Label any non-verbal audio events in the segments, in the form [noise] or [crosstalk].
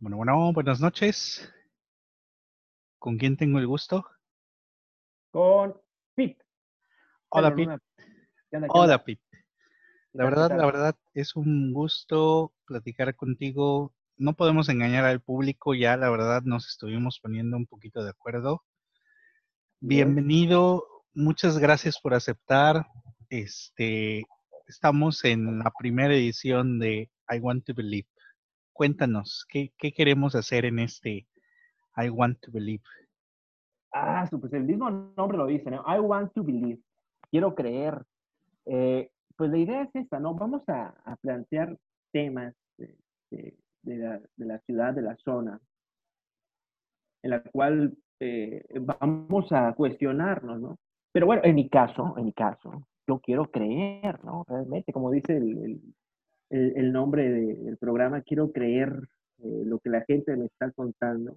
Bueno, bueno, buenas noches. ¿Con quién tengo el gusto? Con Pete. Hola, Pete. Luna. ¿Qué onda, qué Hola? Pete. ¿Qué La verdad, la verdad, es un gusto platicar contigo. No podemos engañar al público, ya la verdad nos estuvimos poniendo un poquito de acuerdo. Bienvenido, muchas gracias por aceptar. Este, estamos en la primera edición de I Want to Believe. Cuéntanos, ¿qué, queremos hacer en este I Want to Believe? Ah, pues el mismo nombre lo dice, ¿no? I want to believe. Quiero creer. Eh, pues la idea es esta, ¿no? Vamos a, plantear temas de, la, de ciudad, de la zona, en la cual eh, vamos a cuestionarnos, ¿no? Pero bueno, en mi caso, en mi caso, yo quiero creer, ¿no? Realmente, como dice el- el- el nombre de- del programa, quiero creer eh, lo que la gente me está contando.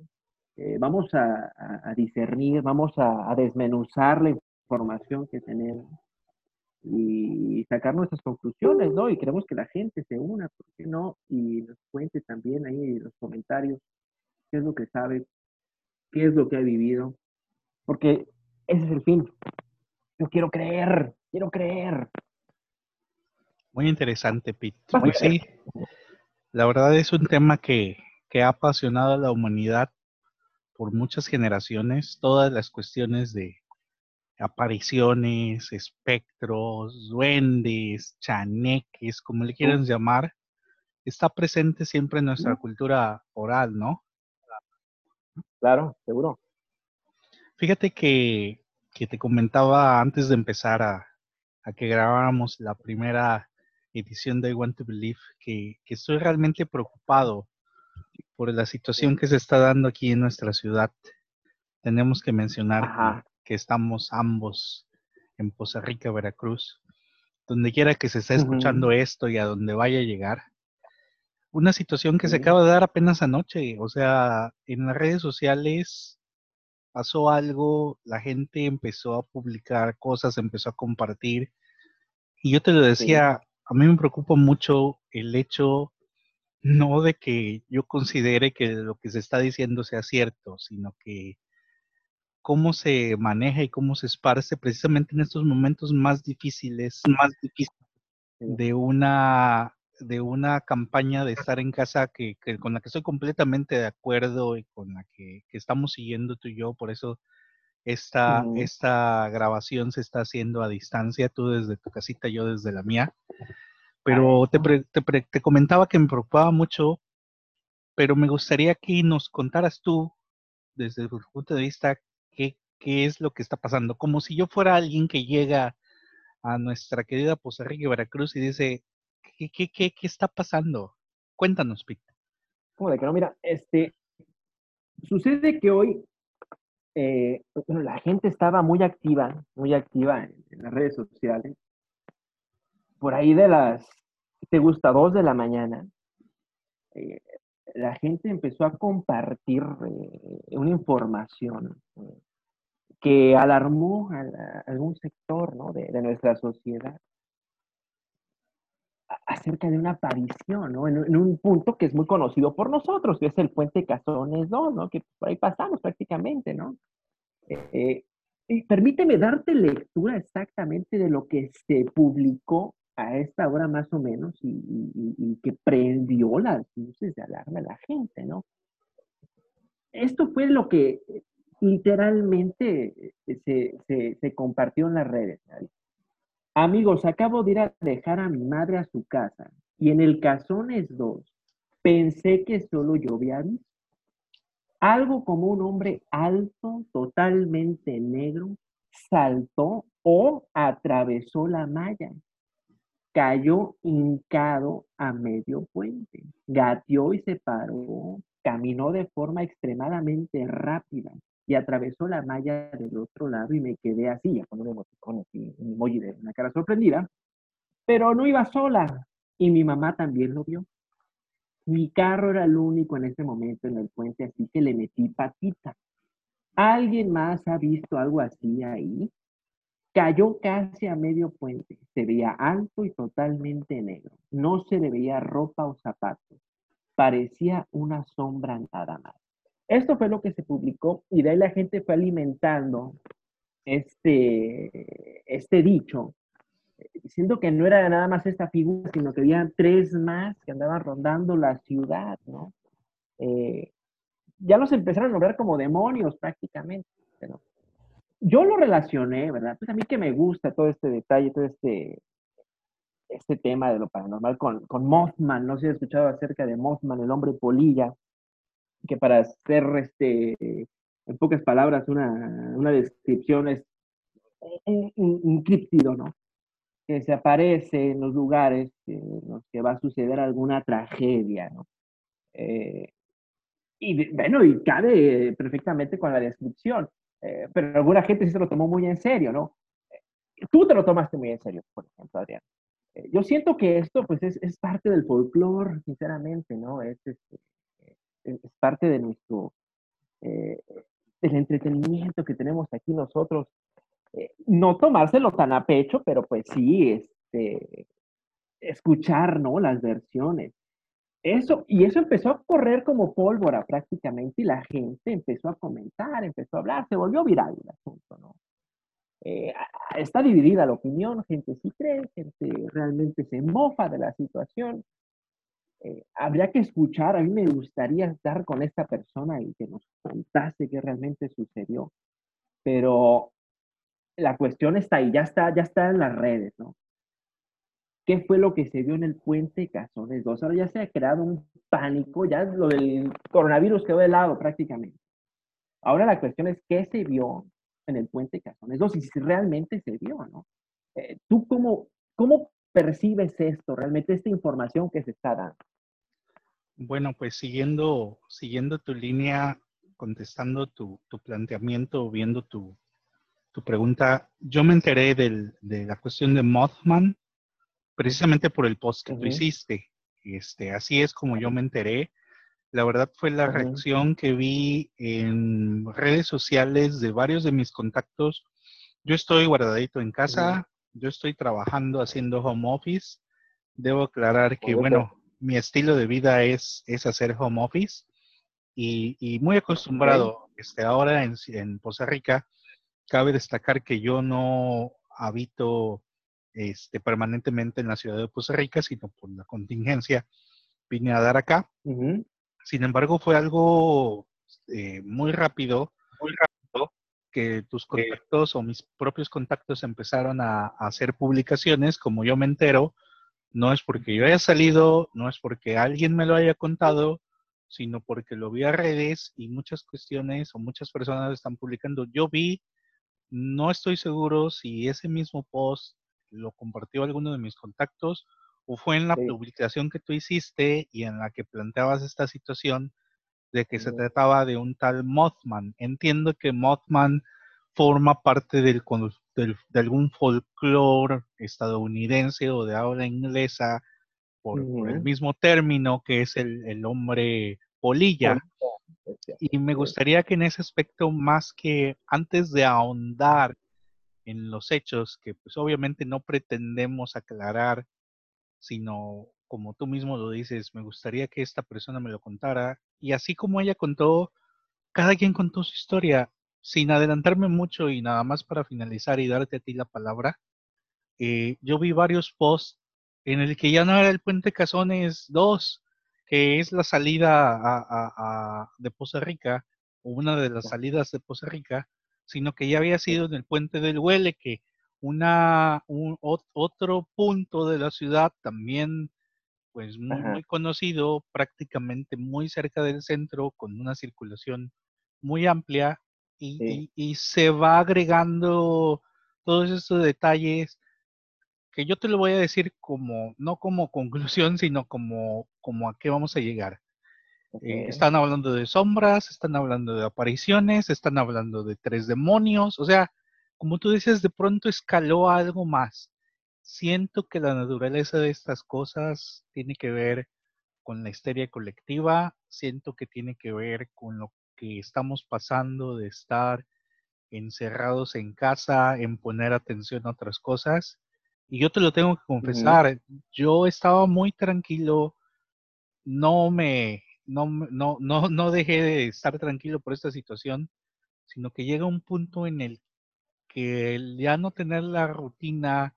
Eh, vamos a, a- a discernir, vamos a, a desmenuzar la información que tenemos y sacar nuestras conclusiones, ¿no? Y queremos que la gente se una, ¿por qué no? Y nos cuente también ahí en los comentarios qué es lo que sabe, qué es lo que ha vivido, porque ese es el fin. Yo quiero creer, quiero creer. Muy interesante, Pete. A Pues sí, la verdad es un tema que, que ha apasionado a la humanidad por muchas generaciones, todas las cuestiones de apariciones, espectros, duendes, chaneques, como le quieran llamar, está presente siempre en nuestra cultura oral, ¿no? Claro, seguro. Fíjate que, que te comentaba antes de empezar a, a que grabáramos la primera edición de I Want to Believe que, que estoy realmente preocupado por la situación que se está dando aquí en nuestra ciudad. Tenemos que mencionar Ajá. que, estamos ambos en Poza Rica, Veracruz. Donde quiera que se esté escuchando esto y a donde vaya a llegar. Una situación que se Sí. acaba de dar apenas anoche. O sea, en las redes sociales pasó algo, la gente empezó a publicar cosas, empezó a compartir. Y yo te lo decía, a mí me preocupa mucho el hecho, no de que yo considere que lo que se está diciendo sea cierto, sino que cómo se maneja y cómo se esparce precisamente en estos momentos más difíciles, más difíciles de una de una campaña de estar en casa que, que con la que estoy completamente de acuerdo y con la que, que estamos siguiendo tú y yo, por eso esta, esta grabación se está haciendo a distancia, tú desde tu casita, yo desde la mía. Pero te, te, comentaba que me preocupaba mucho, pero me gustaría que nos contaras tú, desde tu punto de vista, qué, qué es lo que está pasando. Como si yo fuera alguien que llega a nuestra querida Poza Rica, Veracruz y dice, ¿qué, qué, qué, qué está pasando? Cuéntanos, Pete. ¿Cómo de que no? Mira, este, sucede que hoy eh, bueno, la gente estaba muy activa, muy activa en, las redes sociales. Por ahí de las, ¿qué ¿te gusta? Dos de la mañana, eh, la gente empezó a compartir eh, una información que alarmó a, algún sector ¿no? de, nuestra sociedad acerca de una aparición, ¿no? En, un punto que es muy conocido por nosotros, que es el puente Cazones 2, ¿no? Que por ahí pasamos prácticamente, ¿no? Eh, permíteme darte lectura exactamente de lo que se publicó a esta hora más o menos y, que prendió las luces de alarma a la gente, ¿no? Esto fue lo que literalmente eh, se, se- compartió en las redes. ¿sabes? Amigos, acabo de ir a dejar a mi madre a su casa y en el Cazones 2 pensé que solo yo había visto. Algo como un hombre alto, totalmente negro, saltó o atravesó la malla. Cayó hincado a medio puente. Gateó y se paró. Caminó de forma extremadamente rápida y atravesó la malla del otro lado y me quedé así, ya con un emoticón así, un emoji de una cara sorprendida. Pero no iba sola y mi mamá también lo vio. Mi carro era el único en ese momento en el puente, así que le metí patita. ¿Alguien más ha visto algo así ahí? Cayó casi a medio puente. Se veía alto y totalmente negro. No se le veía ropa o zapatos. parecía una sombra nada más. Esto fue lo que se publicó y de ahí la gente fue alimentando este, este dicho, diciendo que no era nada más esta figura, sino que había tres más que andaban rondando la ciudad, ¿no? Eh, ya los empezaron a nombrar como demonios prácticamente. Pero yo lo relacioné, ¿verdad? Pues a mí que me gusta todo este detalle, todo este, este tema de lo paranormal con, con Mothman. No sé si has escuchado acerca de Mothman, el hombre polilla, que para hacer, este, en pocas palabras, una, una descripción es un, críptido, ¿no? Que se aparece en los lugares en los que va a suceder alguna tragedia, ¿no? Eh, y bueno, y cabe perfectamente con la descripción, eh, pero alguna gente sí se lo tomó muy en serio, ¿no? Tú te lo tomaste muy en serio, por ejemplo, Adrián. Eh, yo siento que esto, pues, es, es parte del folclore, sinceramente, ¿no? Es, es, es parte de nuestro, eh, del entretenimiento que tenemos aquí nosotros. no tomárselo tan a pecho, pero pues sí, este, escuchar, ¿no? Las versiones. Eso, y eso empezó a correr como pólvora prácticamente y la gente empezó a comentar, empezó a hablar, se volvió viral el asunto, ¿no? Eh, está dividida la opinión, gente sí cree, gente realmente se mofa de la situación. Eh, habría que escuchar, a mí me gustaría estar con esta persona y que nos contase qué realmente sucedió, pero la cuestión está ahí, ya está, ya está en las redes, ¿no? qué fue lo que se vio en el puente Cazones 2. Ahora ya se ha creado un pánico, ya lo del coronavirus quedó de lado prácticamente. Ahora la cuestión es qué se vio en el puente Cazones 2 y si realmente se vio, ¿no? Eh, ¿Tú cómo, cómo percibes esto, realmente esta información que se está dando? Bueno, pues siguiendo, siguiendo tu línea, contestando tu, tu planteamiento, viendo tu, tu, pregunta, yo me enteré del, de la cuestión de Mothman precisamente por el post que tú hiciste. Este, así es como yo me enteré. La verdad fue la reacción que vi en redes sociales de varios de mis contactos. Yo estoy guardadito en casa, yo estoy trabajando haciendo home office. Debo aclarar que, bueno, mi estilo de vida es, es hacer home office y, muy acostumbrado. Este, ahora en, en Poza Rica, cabe destacar que yo no habito este, permanentemente en la ciudad de Costa Rica, sino por la contingencia vine a dar acá. Sin embargo, fue algo eh, muy rápido, muy rápido, que tus contactos o mis propios contactos empezaron a, hacer publicaciones, como yo me entero, no es porque yo haya salido, no es porque alguien me lo haya contado, sino porque lo vi a redes y muchas cuestiones o muchas personas están publicando. Yo vi, no estoy seguro si ese mismo post lo compartió alguno de mis contactos o fue en la publicación que tú hiciste y en la que planteabas esta situación de que se trataba de un tal Mothman. Entiendo que Mothman forma parte del, de algún folclore estadounidense o de habla inglesa por, el mismo término que es el, el hombre polilla. Y me gustaría que en ese aspecto, más que antes de ahondar en los hechos que pues obviamente no pretendemos aclarar, sino como tú mismo lo dices, me gustaría que esta persona me lo contara. Y así como ella contó, cada quien contó su historia, sin adelantarme mucho y nada más para finalizar y darte a ti la palabra. Eh, yo vi varios posts en el que ya no era el puente Cazones 2, que es la salida a, de Poza Rica, o una de las salidas de Poza Rica, sino que ya había sido en el puente del Huele, que una, un, otro punto de la ciudad también pues muy, conocido, prácticamente muy cerca del centro, con una circulación muy amplia y, y, se va agregando todos estos detalles que yo te lo voy a decir como, no como conclusión, sino como, como a qué vamos a llegar. Eh, están hablando de sombras, están hablando de apariciones, están hablando de tres demonios, o sea, como tú dices, de pronto escaló algo más. Siento que la naturaleza de estas cosas tiene que ver con la histeria colectiva, siento que tiene que ver con lo que estamos pasando de estar encerrados en casa, en poner atención a otras cosas. Y yo te lo tengo que confesar, yo estaba muy tranquilo no me, no, no, no, no dejé de estar tranquilo por esta situación, sino que llega un punto en el que ya no tener la rutina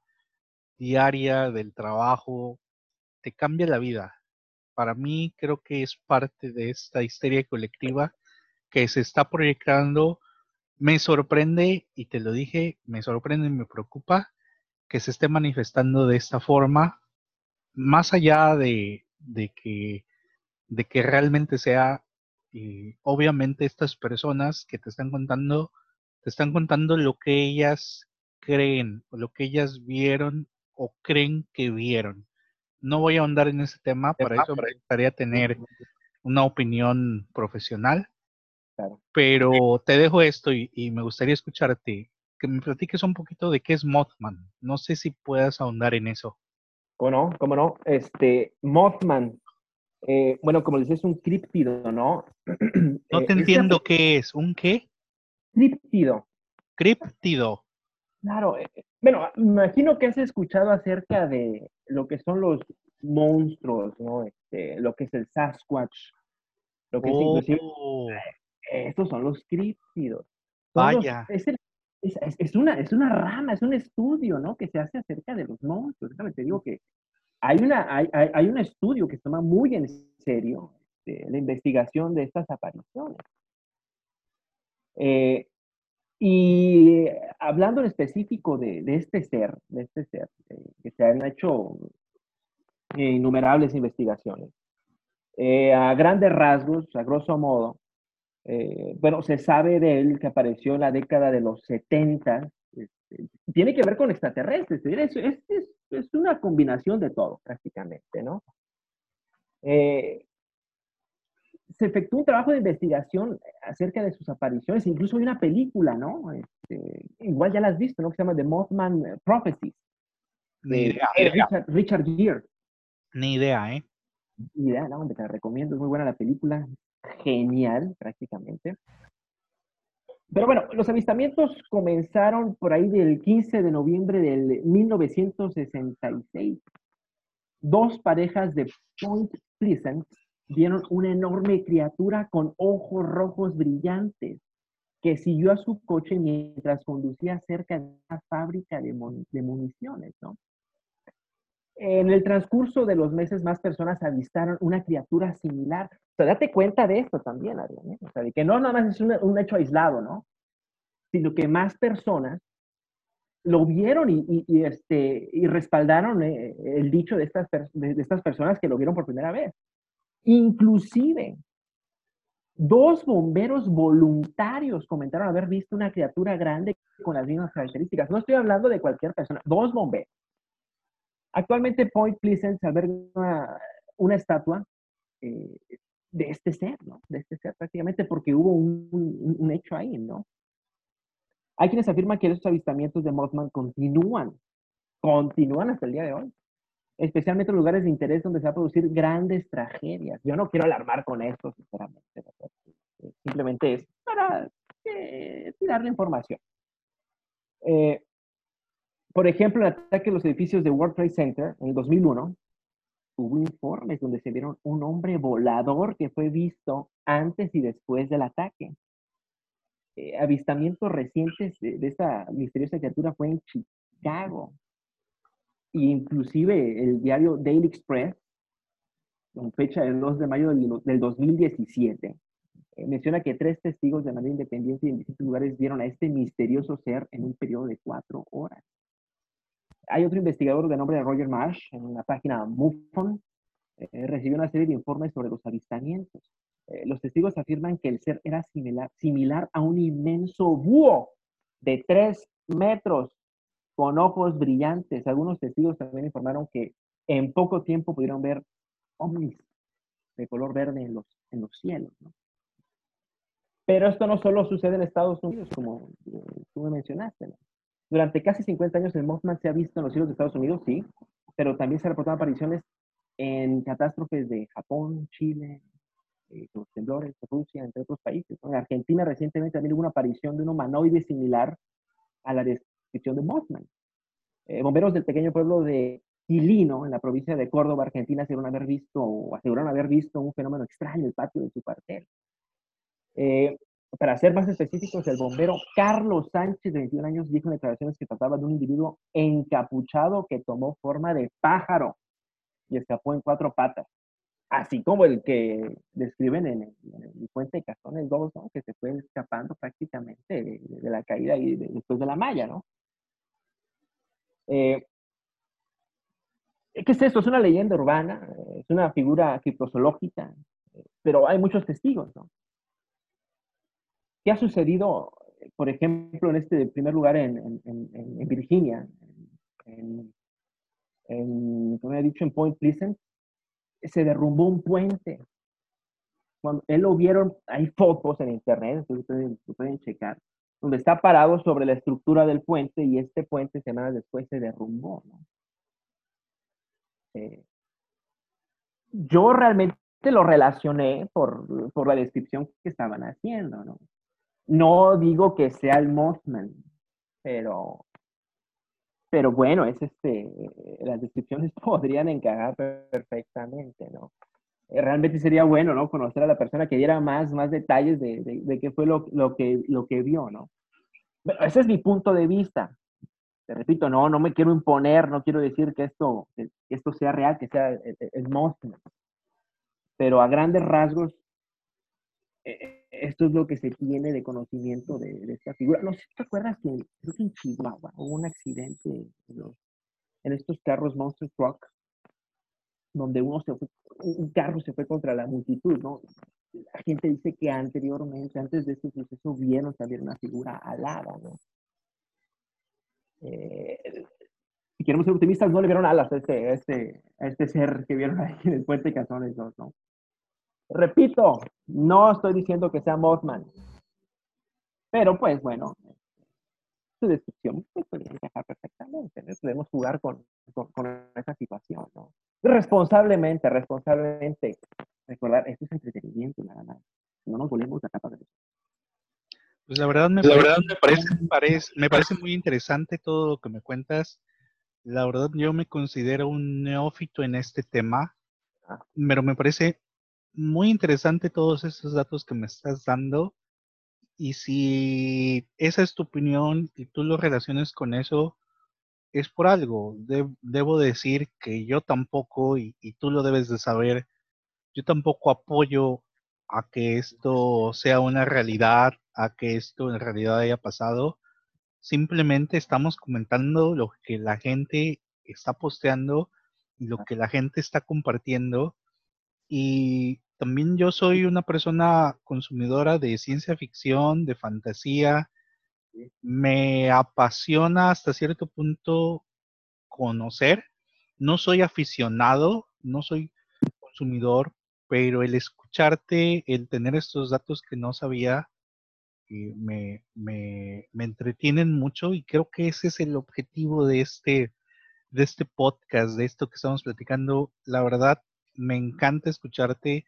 diaria del trabajo te cambia la vida. Para mí creo que es parte de esta histeria colectiva que se está proyectando. Me sorprende, y te lo dije, me sorprende y me preocupa que se esté manifestando de esta forma, más allá de, de que, de que realmente sea, eh, obviamente estas personas que te están contando, te están contando lo que ellas creen, o lo que ellas vieron o creen que vieron. No voy a ahondar en ese tema, para eso me gustaría tener una opinión profesional. Pero te dejo esto y, me gustaría escucharte, que me platiques un poquito de qué es Mothman. No sé si puedas ahondar en eso. ¿Cómo no? ¿Cómo no? Este, Mothman, eh, bueno, como dices, es un críptido, ¿no? [clears throat] No te eh, entiendo qué es. ¿Un qué? Críptido. Críptido. Claro, eh, bueno, me imagino que has escuchado acerca de lo que son los monstruos, ¿no? Este, lo que es el Sasquatch, lo que es inclusive, oh. Estos son los críptidos. Vaya. es, una, es una rama, es un estudio, ¿no? Que se hace acerca de los monstruos. Déjame te digo que hay, una, hay, hay, un estudio que se toma muy en serio este, la investigación de estas apariciones. Eh, y hablando en específico de, este ser, de este ser, eh, que se han hecho innumerables investigaciones. Eh, a grandes rasgos, a grosso modo, eh, bueno, se sabe de él que apareció en la década de los 70. Este, tiene que ver con extraterrestres. Es, es, es, una combinación de todo, prácticamente, ¿no? se efectuó un trabajo de investigación acerca de sus apariciones, incluso hay una película, ¿no? Este, igual ya la has visto, ¿no? Que se llama The Mothman Prophecies. Ni idea. Richard, Richard Gere. Ni idea, ¿eh? Ni idea, no, te la recomiendo, es muy buena la película, genial prácticamente. Pero bueno, los avistamientos comenzaron por ahí del 15 de noviembre del 1966. Dos parejas de Point Pleasant vieron una enorme criatura con ojos rojos brillantes que siguió a su coche mientras conducía cerca de una fábrica de, municiones, ¿no? En el transcurso de los meses, más personas avistaron una criatura similar. O sea, date cuenta de esto también, Adrián, ¿eh? O sea, de que no nada más es un, hecho aislado, ¿no? Sino que más personas lo vieron y, este, y respaldaron eh, el dicho de estas, de estas personas que lo vieron por primera vez. Inclusive, dos bomberos voluntarios comentaron haber visto una criatura grande con las mismas características. No estoy hablando de cualquier persona, dos bomberos. Actualmente Point Pleasant alberga una, estatua eh, de este ser, ¿no? De este ser prácticamente porque hubo un, un, hecho ahí, ¿no? Hay quienes afirman que esos avistamientos de Mothman continúan, continúan hasta el día de hoy especialmente en lugares de interés donde se va a producir grandes tragedias. Yo no quiero alarmar con esto, sinceramente. Simplemente es para eh, tirar la información. Eh, por ejemplo, el ataque a los edificios de World Trade Center en el 2001, hubo informes donde se vieron un hombre volador que fue visto antes y después del ataque. Eh, avistamientos recientes de, de, esta misteriosa criatura fue en Chicago, inclusive el diario Daily Express, con fecha del 2 de mayo del, 2017, eh, menciona que tres testigos de manera independiente y en distintos lugares vieron a este misterioso ser en un periodo de cuatro horas. Hay otro investigador de nombre de Roger Marsh en una página MUFON, eh, recibió una serie de informes sobre los avistamientos. Eh, los testigos afirman que el ser era similar, similar a un inmenso búho de tres metros con ojos brillantes. Algunos testigos también informaron que en poco tiempo pudieron ver ovnis de color verde en los, en los cielos. Pero esto no solo sucede en Estados Unidos, como eh, tú me mencionaste. Durante casi 50 años el Mothman se ha visto en los cielos de Estados Unidos, sí, pero también se han reportado apariciones en catástrofes de Japón, Chile, eh, los temblores Rusia, entre otros países. En Argentina recientemente también hubo una aparición de un humanoide similar a la de de Mothman. Eh, bomberos del pequeño pueblo de Quilino, en la provincia de Córdoba, Argentina, aseguraron haber visto, o aseguraron haber visto un fenómeno extraño en el patio de su cuartel. Eh, para ser más específicos, el bombero Carlos Sánchez, de 21 años, dijo en declaraciones que trataba de un individuo encapuchado que tomó forma de pájaro y escapó en cuatro patas. Así como el que describen en el, puente de Cazones 2, ¿no? que se fue escapando prácticamente de, la caída y después de la malla, ¿no? Eh, ¿Qué es esto? Es una leyenda urbana, es una figura criptozoológica, pero hay muchos testigos, ¿no? ¿Qué ha sucedido, por ejemplo, en este primer lugar en, Virginia, en, como he dicho, en Point Pleasant? Se derrumbó un puente. Cuando él lo vieron, hay fotos en internet, ustedes lo pueden checar, donde está parado sobre la estructura del puente y este puente semanas después se derrumbó. Eh, yo realmente lo relacioné por, por, la descripción que estaban haciendo, ¿no? No digo que sea el Mothman, pero, pero bueno, es este, las descripciones [laughs] podrían encajar perfectamente, ¿no? Eh, realmente sería bueno, ¿no? Conocer a la persona que diera más, más detalles de, de, qué fue lo, lo, que, lo que vio, ¿no? ese es mi punto de vista. Te repito, no, no me quiero imponer, no quiero decir que esto, esto sea real, que sea el, el Mothman. Pero a grandes rasgos, eh, esto es lo que se tiene de conocimiento de, esta figura. No sé si te acuerdas que en Chihuahua hubo un accidente en, estos carros Monster Truck, donde uno se un carro se fue contra la multitud, ¿no? La gente dice que anteriormente, antes de este suceso, vieron también una figura alada, ¿no? Eh, si queremos ser optimistas, no le vieron alas a este, este, este ser que vieron ahí en el puente Cazones 2, ¿no? Repito, no estoy diciendo que sea Mothman. Pero pues bueno, su descripción pues, puede encajar perfectamente. ¿no? Podemos jugar con, con, esa situación, ¿no? Responsablemente, responsablemente. Recordar, esto es entretenimiento nada más. No nos volvemos a capa de eso. Pues la verdad, me, la verdad me, parece, me, parece, me parece muy interesante todo lo que me cuentas. La verdad, yo me considero un neófito en este tema, ah. pero me parece muy interesante todos esos datos que me estás dando. Y si esa es tu opinión y tú lo relaciones con eso, es por algo. debo decir que yo tampoco, y, y, tú lo debes de saber, yo tampoco apoyo a que esto sea una realidad, a que esto en realidad haya pasado. Simplemente estamos comentando lo que la gente está posteando y lo que la gente está compartiendo. Y también yo soy una persona consumidora de ciencia ficción, de fantasía. Me apasiona hasta cierto punto conocer. No soy aficionado, no soy consumidor, pero el escucharte, el tener estos datos que no sabía, eh, me, me, me, entretienen mucho y creo que ese es el objetivo de este, de este podcast, de esto que estamos platicando. La verdad, me encanta escucharte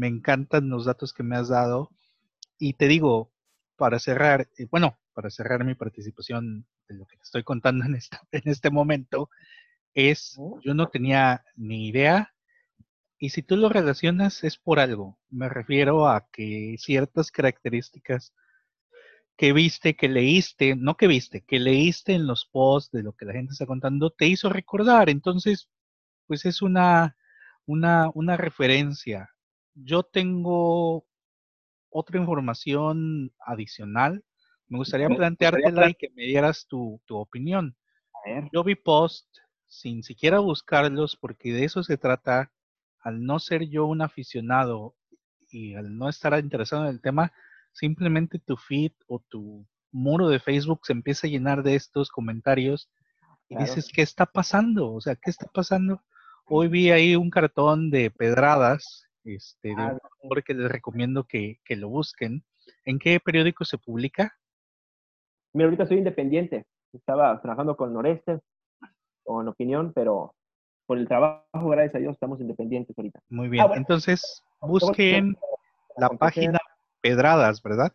me encantan los datos que me has dado. Y te digo, para cerrar, eh, bueno, para cerrar mi participación de lo que te estoy contando en, esta, en este momento, es, yo no tenía ni idea, y si tú lo relacionas es por algo. Me refiero a que ciertas características que viste, que leíste, no que viste, que leíste en los posts de lo que la gente está contando, te hizo recordar. Entonces, pues es una, una, una referencia yo tengo otra información adicional. Me gustaría planteártela y que me dieras tu, opinión. Yo vi post sin siquiera buscarlos porque de eso se trata. Al no ser yo un aficionado y al no estar interesado en el tema, simplemente tu feed o tu muro de Facebook se empieza a llenar de estos comentarios y dices, ¿qué está pasando? O sea, ¿qué está pasando? Hoy vi ahí un cartón de pedradas este, de ah, un autor que les recomiendo que, lo busquen. ¿En qué periódico se publica? Mira, ahorita soy independiente. Estaba trabajando con Noreste, con Opinión, pero por el trabajo, gracias a Dios, estamos independientes ahorita. Muy ah, bien, entonces [laughs] busquen la página Pedradas, ¿verdad?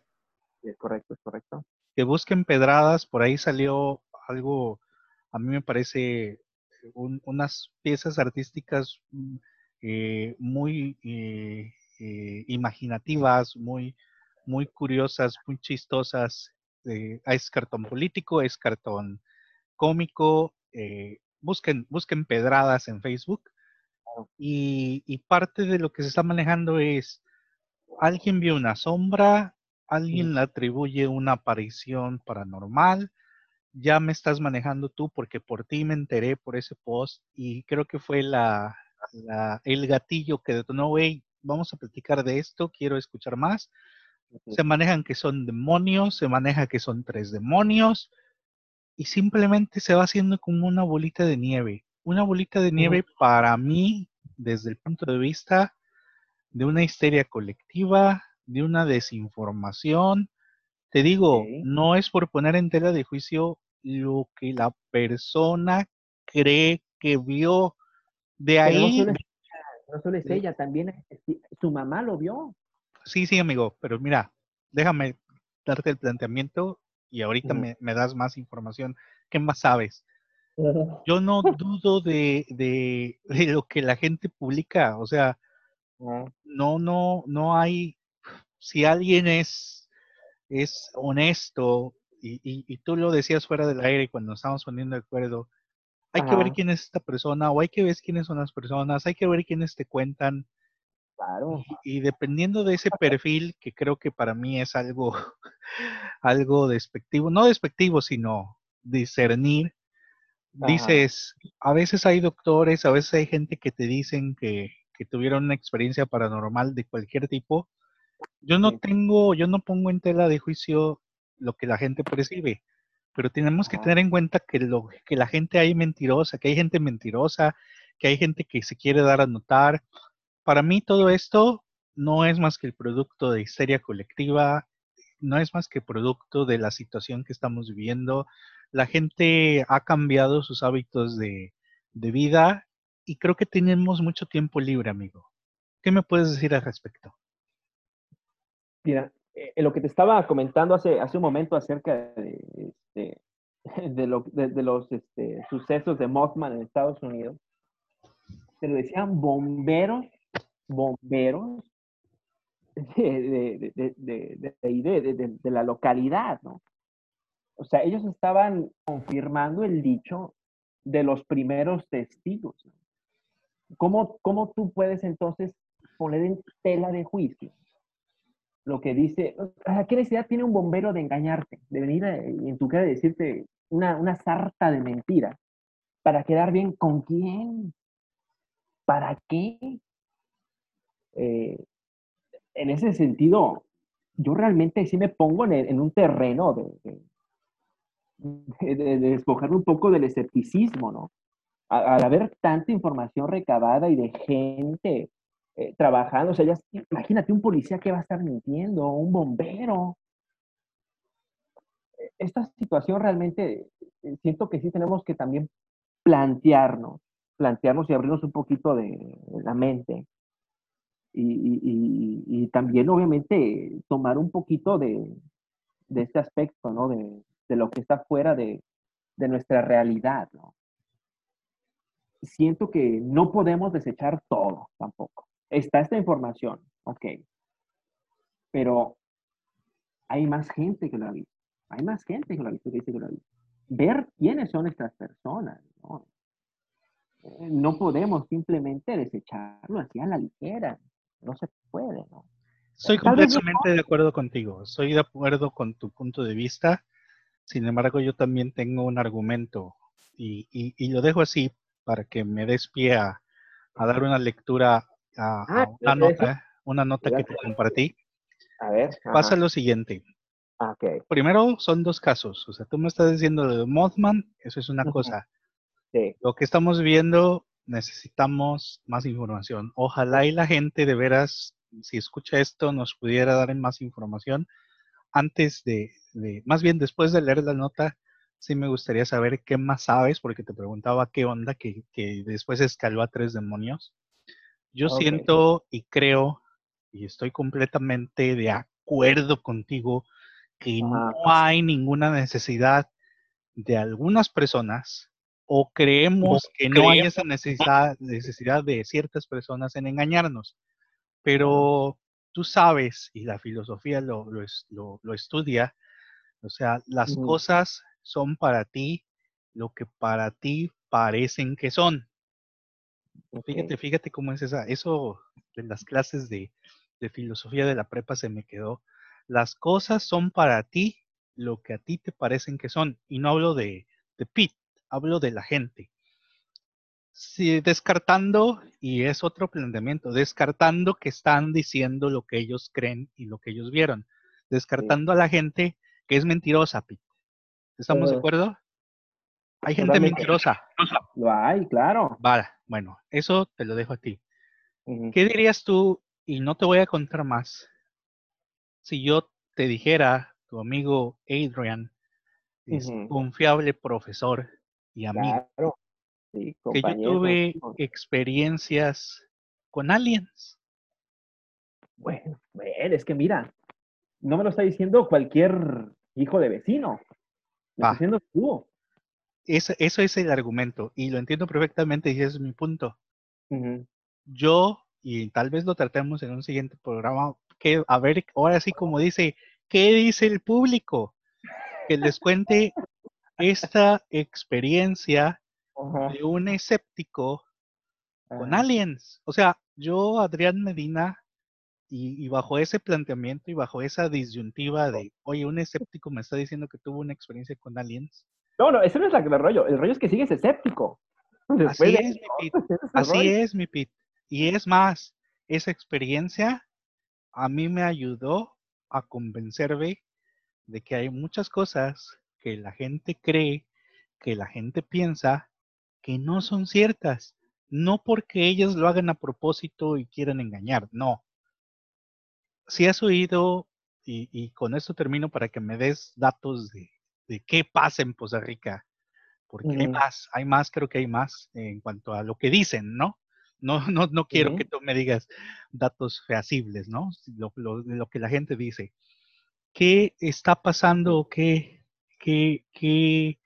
es correcto, es correcto. Que busquen Pedradas, por ahí salió algo, a mí me parece unas piezas artísticas mm, muy imaginativas, muy, muy curiosas, muy chistosas. es cartón político, es cartón cómico. busquen, busquen pedradas en Facebook. Y, y, parte de lo que se está manejando es, alguien vio una sombra, alguien le atribuye una aparición paranormal, ya me estás manejando tú porque por ti me enteré por ese post y creo que fue la, el gatillo que detonó, güey, vamos a platicar de esto, quiero escuchar más. Se manejan que son demonios, se maneja que son tres demonios y simplemente se va haciendo como una bolita de nieve. Una bolita de nieve para mí, desde el punto de vista de una histeria colectiva, de una desinformación. Te digo, no es por poner en tela de juicio lo que la persona cree que vio. De ahí. No solo, es ella, también su mamá lo vio. Sí, sí, amigo, pero mira, déjame darte el planteamiento y ahorita me, das más información. ¿Qué más sabes? Yo no [laughs] dudo de, de, de, lo que la gente publica, o sea, no, no, no hay, si alguien es, es honesto, y, y, tú lo decías fuera del aire cuando estábamos poniendo de acuerdo, hay que ver quién es esta persona, o hay que ver quiénes son las personas, hay que ver quiénes te cuentan. Claro. Y, dependiendo de ese perfil, que creo que para mí es algo, [laughs] algo despectivo, no despectivo, sino discernir, dices, a veces hay doctores, a veces hay gente que te dicen que, que tuvieron una experiencia paranormal de cualquier tipo, yo no tengo, yo no pongo en tela de juicio lo que la gente percibe, pero tenemos que tener en cuenta que lo que la gente hay mentirosa, que hay gente mentirosa, que hay gente que se quiere dar a notar. Para mí todo esto no es más que el producto de histeria colectiva, no es más que producto de la situación que estamos viviendo. La gente ha cambiado sus hábitos de, de vida y creo que tenemos mucho tiempo libre, amigo. ¿Qué me puedes decir al respecto? Mira, eh, lo que te estaba comentando hace, hace un momento acerca de, este, [laughs] de, lo, de, los este, sucesos de Mothman en Estados Unidos, se lo decían bomberos, bomberos de, de, la localidad, ¿no? O sea, ellos estaban confirmando el dicho de los primeros testigos. ¿Cómo, ¿Cómo tú puedes entonces poner en tela de juicio lo que dice, ¿a qué necesidad tiene un bombero de engañarte, de venir en tu cara y decirte una, una sarta de mentiras? ¿Para quedar bien con quién? ¿Para qué? Eh, en ese sentido, yo realmente sí me pongo en, un terreno de, de, de, un poco del escepticismo, ¿no? al haber tanta información recabada y de gente eh, trabajando, o sea, ya, imagínate un policía que va a estar mintiendo, un bombero. E, esta situación realmente eh, siento que sí tenemos que también plantearnos, plantearnos y abrirnos un poquito de la mente. Y, también, obviamente, tomar un poquito de, de este aspecto, ¿no? De, de, lo que está fuera de, de nuestra realidad, ¿no? siento que no podemos desechar todo tampoco. Está esta información, ok. Pero hay más gente que lo ha visto. Hay más gente que lo ha visto que dice que lo ha visto. Ver quiénes son estas personas, ¿no? Eh, no podemos simplemente desecharlo así a la ligera. No se puede, ¿no? Estoy completamente de acuerdo contigo. Estoy de acuerdo con tu punto de vista. Sin embargo, yo también tengo un argumento y, y lo dejo así para que me des pie a, dar una lectura a, ah, una nota, una nota que te compartí. A ver. Pasa lo siguiente. Ah, okay. Primero son dos casos. O sea, tú me estás diciendo de Mothman, eso es una cosa. Sí. Lo que estamos viendo, necesitamos más información. Ojalá y la gente de veras, si escucha esto, nos pudiera dar más información antes de, de, más bien después de leer la nota, sí me gustaría saber qué más sabes, porque te preguntaba qué onda que, después escaló a tres demonios. Yo siento y creo, y estoy completamente de acuerdo contigo, que no hay ninguna necesidad de algunas personas o creemos que no hay esa necesidad, necesidad de ciertas personas en engañarnos. Pero tú sabes, y la filosofía lo, lo, estudia, o sea, las cosas son para ti lo que para ti parecen que son. Fíjate, fíjate cómo es esa, eso de las clases de, de filosofía de la prepa se me quedó. Las cosas son para ti lo que a ti te parecen que son. Y no hablo de, de Pete, hablo de la gente. Sí, descartando, y es otro planteamiento, descartando que están diciendo lo que ellos creen y lo que ellos vieron. Descartando a la gente que es mentirosa, Pete. ¿Estamos de acuerdo? Hay gente mentirosa. Lo hay, claro. Vale, bueno, eso te lo dejo a ti. ¿Qué dirías tú? Y no te voy a contar más. Si yo te dijera, tu amigo Adrian es confiable profesor y amigo. Claro. Sí, que yo tuve experiencias con aliens. Bueno, es que mira, no me lo está diciendo cualquier hijo de vecino. Lo está diciendo tú. Eso, eso, es el argumento y lo entiendo perfectamente y ese es mi punto. Yo, y tal vez lo tratemos en un siguiente programa, que a ver, ahora sí como dice, ¿qué dice el público? Que les cuente esta experiencia de un escéptico con aliens. O sea, yo, Adrián Medina, y, bajo ese planteamiento y bajo esa disyuntiva de, oye, un escéptico me está diciendo que tuvo una experiencia con aliens, no, no, eso no es la, el rollo. El rollo es que sigues escéptico. Así es, mi Pit. Así es, mi Pit. Y es más, esa experiencia a mí me ayudó a convencerme de que hay muchas cosas que la gente cree, que la gente piensa, que no son ciertas. No porque ellas lo hagan a propósito y quieran engañar, no. Si has oído, y, y con esto termino para que me des datos de, de qué pasa en Poza Rica, porque hay más, hay más, creo que hay más en cuanto a lo que dicen, ¿no? No, no, no quiero que tú me digas datos feasibles, ¿no? Lo, lo, que la gente dice. ¿Qué está pasando? ¿Qué, qué, qué,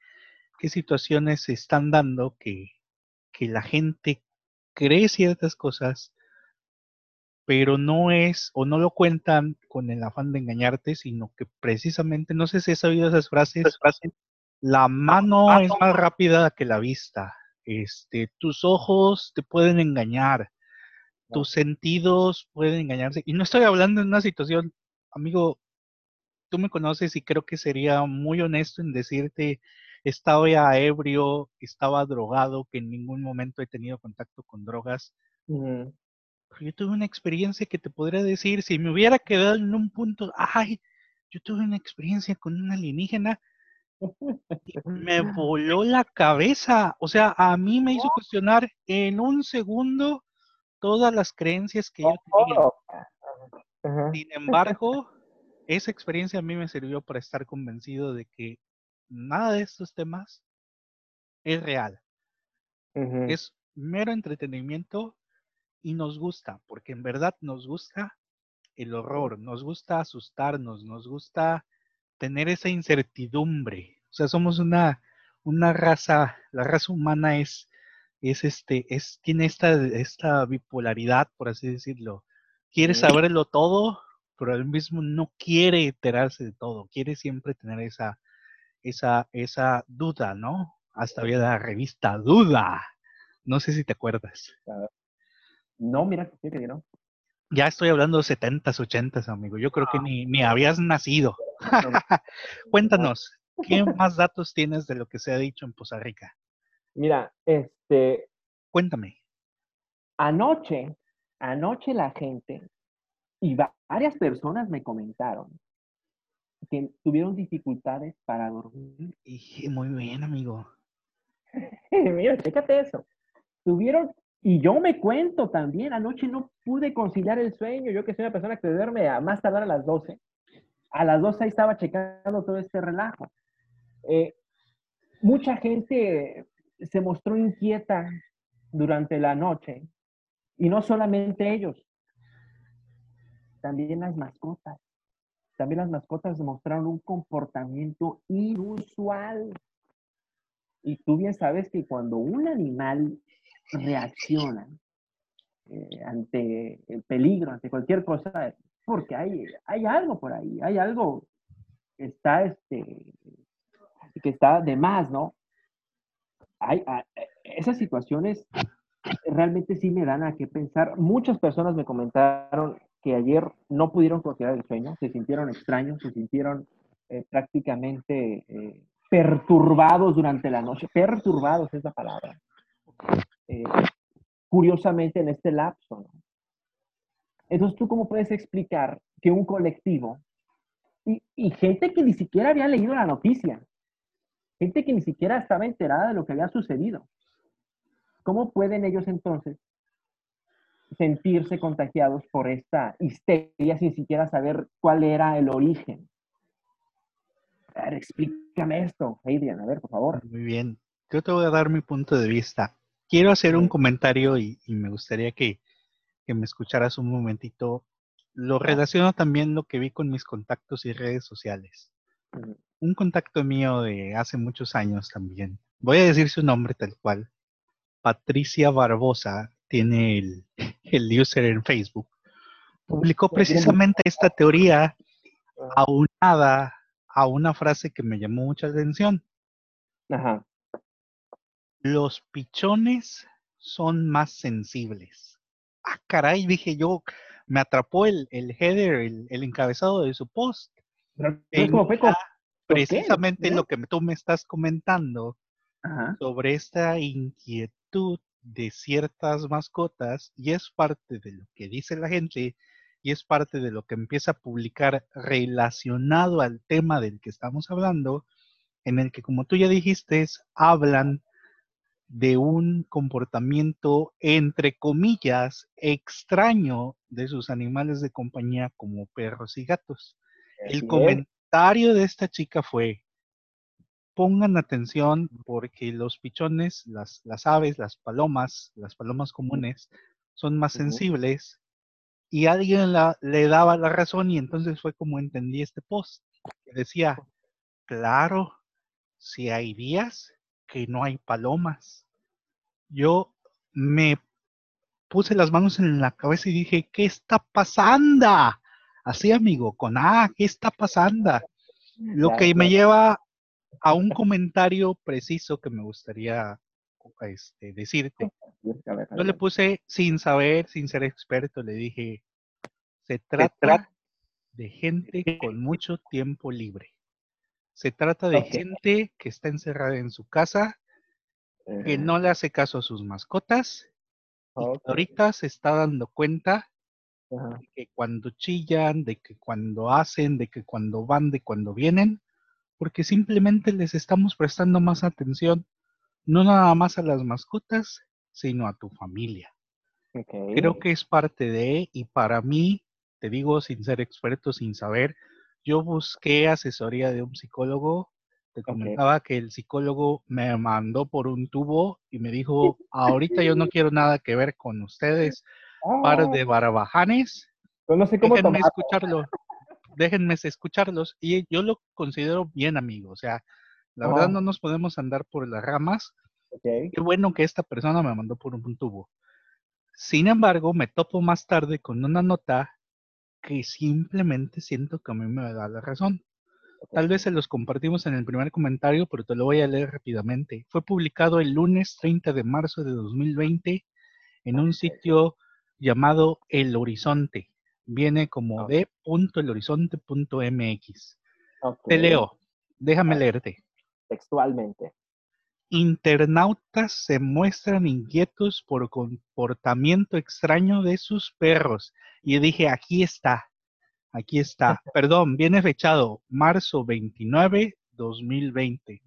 qué situaciones se están dando que, que la gente cree ciertas cosas pero no es o no lo cuentan con el afán de engañarte, sino que precisamente, no sé si has oído esas frases, la mano es más rápida que la vista, este, tus ojos te pueden engañar, tus sentidos pueden engañarse, y no estoy hablando en una situación, amigo, tú me conoces y creo que sería muy honesto en decirte, estaba ebrio, estaba drogado, que en ningún momento he tenido contacto con drogas yo tuve una experiencia que te podría decir, si me hubiera quedado en un punto, ay, yo tuve una experiencia con un alienígena, [laughs] me voló la cabeza. O sea, a mí me hizo cuestionar en un segundo todas las creencias que yo tenía. Sin [laughs] embargo, esa experiencia a mí me sirvió para estar convencido de que nada de estos temas es real. Es mero entretenimiento y nos gusta, porque en verdad nos gusta el horror, nos gusta asustarnos, nos gusta tener esa incertidumbre. O sea, somos una, una raza, la raza humana es, es este, es, tiene esta, esta bipolaridad, por así decirlo. Quiere saberlo todo, pero al mismo no quiere enterarse de todo, quiere siempre tener esa, esa, esa duda, ¿no? Hasta había la revista Duda. No sé si te acuerdas. No, mira, que no. Ya estoy hablando de 70s, 80s, amigo. Yo creo que ah, ni, ni habías nacido. [laughs] Cuéntanos, ¿qué [laughs] más datos tienes de lo que se ha dicho en Poza Rica? Mira, este. Cuéntame. Anoche, anoche la gente y varias personas me comentaron que tuvieron dificultades para dormir. Y muy bien, amigo. [laughs] Mira, chécate eso. Tuvieron y yo me cuento también, anoche no pude conciliar el sueño, yo que soy una persona que duerme a más tardar a las 12. A las 12 ahí estaba checando todo este relajo. Eh, mucha gente se mostró inquieta durante la noche, y no solamente ellos, también las mascotas. También las mascotas mostraron un comportamiento inusual. Y tú bien sabes que cuando un animal reacciona eh, ante el peligro, ante cualquier cosa, porque hay, hay algo por ahí, hay algo que está, este, que está de más, ¿no? Hay, ah, esas situaciones realmente sí me dan a qué pensar. Muchas personas me comentaron que ayer no pudieron conciliar el sueño, se sintieron extraños, se sintieron eh, prácticamente eh, perturbados durante la noche. Perturbados es la palabra. Eh, curiosamente en este lapso. Entonces, ¿tú cómo puedes explicar que un colectivo y, y, gente que ni siquiera había leído la noticia, gente que ni siquiera estaba enterada de lo que había sucedido, ¿cómo pueden ellos entonces sentirse contagiados por esta histeria sin siquiera saber cuál era el origen? A ver, explícame esto, Adrian, a ver, por favor. Muy bien. Yo te voy a dar mi punto de vista. Quiero hacer un comentario y, me gustaría que, me escucharas un momentito. Lo relaciono también lo que vi con mis contactos y redes sociales. Un contacto mío de hace muchos años también. Voy a decir su nombre tal cual. Patricia Barbosa tiene el, [laughs] el user en Facebook. Publicó precisamente esta teoría aunada a una frase que me llamó mucha atención. Ajá. Los pichones son más sensibles. Ah, caray, dije yo, me atrapó el, el header, el, encabezado de su post. precisamente lo que tú me estás comentando sobre esta inquietud de ciertas mascotas y es parte de lo que dice la gente y es parte de lo que empieza a publicar relacionado al tema del que estamos hablando, en el que, como tú ya dijiste, hablan de un comportamiento, entre comillas, extraño de sus animales de compañía como perros y gatos. El comentario de esta chica fue, pongan atención porque los pichones, las, las aves, las palomas, las palomas comunes, son más sensibles y alguien le daba la razón y entonces fue como entendí este post, que decía, claro, si hay días que no hay palomas. Yo me puse las manos en la cabeza y dije, ¿qué está pasando? Así, amigo, con A, ¿qué está pasando? Lo que me lleva a un comentario preciso que me gustaría este, decirte. Yo le puse sin saber, sin ser experto, le dije, se trata de gente con mucho tiempo libre. Se trata de gente que está encerrada en su casa, que no le hace caso a sus mascotas, y ahorita se está dando cuenta de que cuando chillan, de que cuando hacen, de que cuando van, de cuando vienen, porque simplemente les estamos prestando más atención no nada más a las mascotas, sino a tu familia. Creo que es parte de, y para mí, te digo sin ser experto, sin saber, yo busqué asesoría de un psicólogo, te comentaba que el psicólogo me mandó por un tubo y me dijo, [laughs] ahorita yo no quiero nada que ver con ustedes, par de oh. barbajanes. Pues no sé cómo déjenme escucharlo, déjenme escucharlos. Y yo lo considero bien amigo, o sea, la verdad no nos podemos andar por las ramas. Qué bueno que esta persona me mandó por un tubo. Sin embargo, me topo más tarde con una nota que simplemente siento que a mí me da la razón. Tal vez se los compartimos en el primer comentario, pero te lo voy a leer rápidamente. Fue publicado el lunes 30 de marzo de 2020 en un sitio llamado El Horizonte. Viene como de de.elhorizonte.mx. Te leo, déjame leerte textualmente. Internautas se muestran inquietos por comportamiento extraño de sus perros. Y yo dije, aquí está, aquí está. [laughs] Perdón, viene fechado marzo 29, 2020.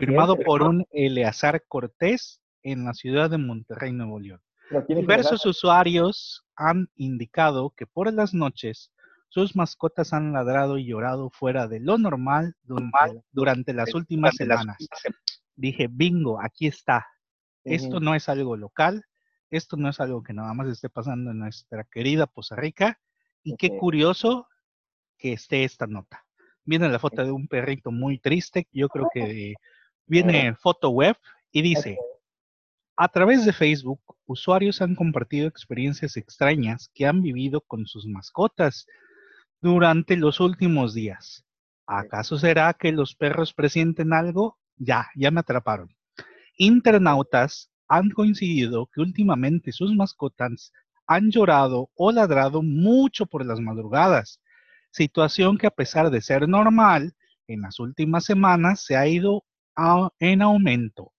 firmado por un Eleazar Cortés en la ciudad de Monterrey, Nuevo León. Diversos usuarios han indicado que por las noches sus mascotas han ladrado y llorado fuera de lo normal durante, las últimas semanas. Dije, bingo, aquí está. Esto no es algo local, esto no es algo que nada más esté pasando en nuestra querida Poza Rica. Y qué curioso que esté esta nota. Viene la foto de un perrito muy triste, yo creo [laughs] que Viene foto web y dice, a través de Facebook, usuarios han compartido experiencias extrañas que han vivido con sus mascotas durante los últimos días. ¿Acaso será que los perros presienten algo? Ya, ya me atraparon. Internautas han coincidido que últimamente sus mascotas han llorado o ladrado mucho por las madrugadas, situación que a pesar de ser normal, en las últimas semanas se ha ido en aumento.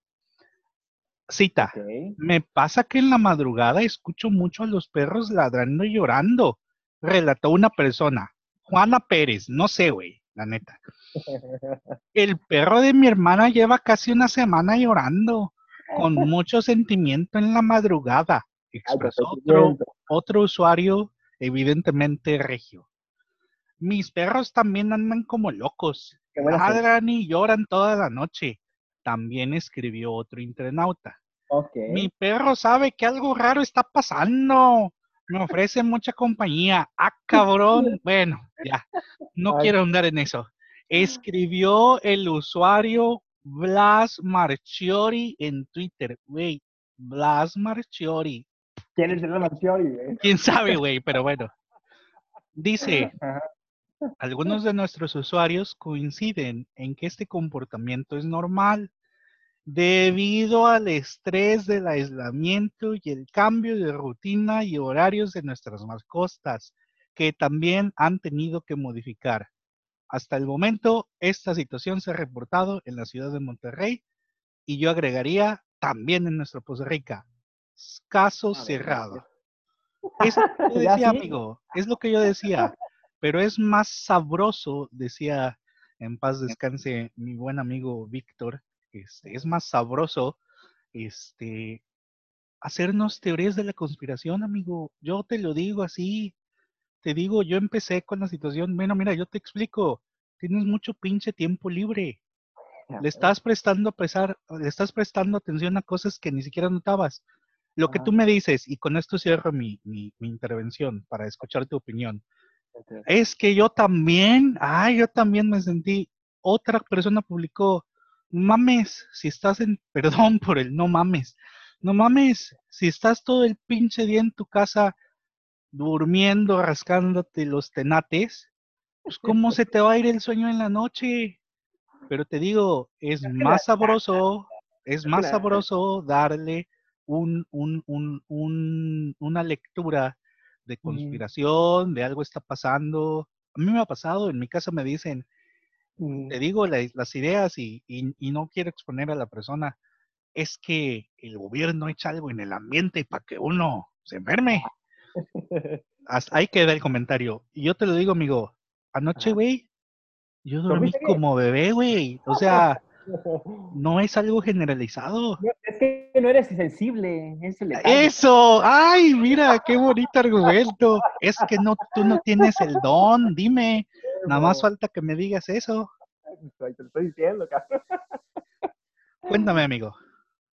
Cita, me pasa que en la madrugada escucho mucho a los perros ladrando y llorando, relató una persona, Juana Pérez, no sé, güey, la neta. El perro de mi hermana lleva casi una semana llorando, con [laughs] mucho sentimiento en la madrugada, expresó otro, otro usuario, evidentemente regio. Mis perros también andan como locos, ladran y lloran toda la noche, también escribió otro internauta. Mi perro sabe que algo raro está pasando. Me ofrece mucha compañía. Ah, cabrón. [laughs] Bueno, ya. No quiero andar en eso. [laughs] Escribió el usuario Blas Marchiori en Twitter. Güey, Blas Marchiori. ¿Quién es el Marchiori? ¿Quién sabe, güey? [laughs] Pero bueno. Dice, algunos de nuestros usuarios coinciden en que este comportamiento es normal debido al estrés del aislamiento y el cambio de rutina y horarios de nuestras mascotas, que también han tenido que modificar. Hasta el momento, esta situación se ha reportado en la ciudad de Monterrey y yo agregaría también en nuestra Costa Rica. Caso cerrado. Es lo que yo [laughs] decía, amigo, es lo que yo decía, pero es más sabroso, decía en paz [laughs] descanse mi buen amigo Víctor, este, es más sabroso este, hacernos teorías de la conspiración, amigo. Yo te lo digo así, te digo, yo empecé con la situación, bueno, mira, yo te explico, tienes mucho pinche tiempo libre. Le estás prestando pesar, le estás prestando atención a cosas que ni siquiera notabas. Lo que tú me dices, y con esto cierro mi, mi, intervención para escuchar tu opinión, es que yo también, ay, yo también me sentí, otra persona publicó, mames, si estás en, [laughs] perdón por el no mames, no mames, si estás todo el pinche día en tu casa durmiendo, rascándote los tenates, pues cómo se te va a ir el sueño en la noche. Pero te digo, es más sabroso, es más sabroso darle un, un, un, un, una lectura de conspiración, de algo está pasando. A mí me ha pasado, en mi casa me dicen, te digo las ideas y, no quiero exponer a la persona, es que el gobierno echa algo en el ambiente para que uno se enferme. [laughs] ahí queda el comentario. Y yo te lo digo, amigo, anoche, güey, yo dormí como bebé, güey. O [laughs] sea, no es algo generalizado. es que no eres sensible. Eso, ay, mira, qué bonito argumento. Es que no, tú no tienes el don, dime. Nada más falta que me digas eso. Te lo estoy diciendo, cabrón. Cuéntame, amigo.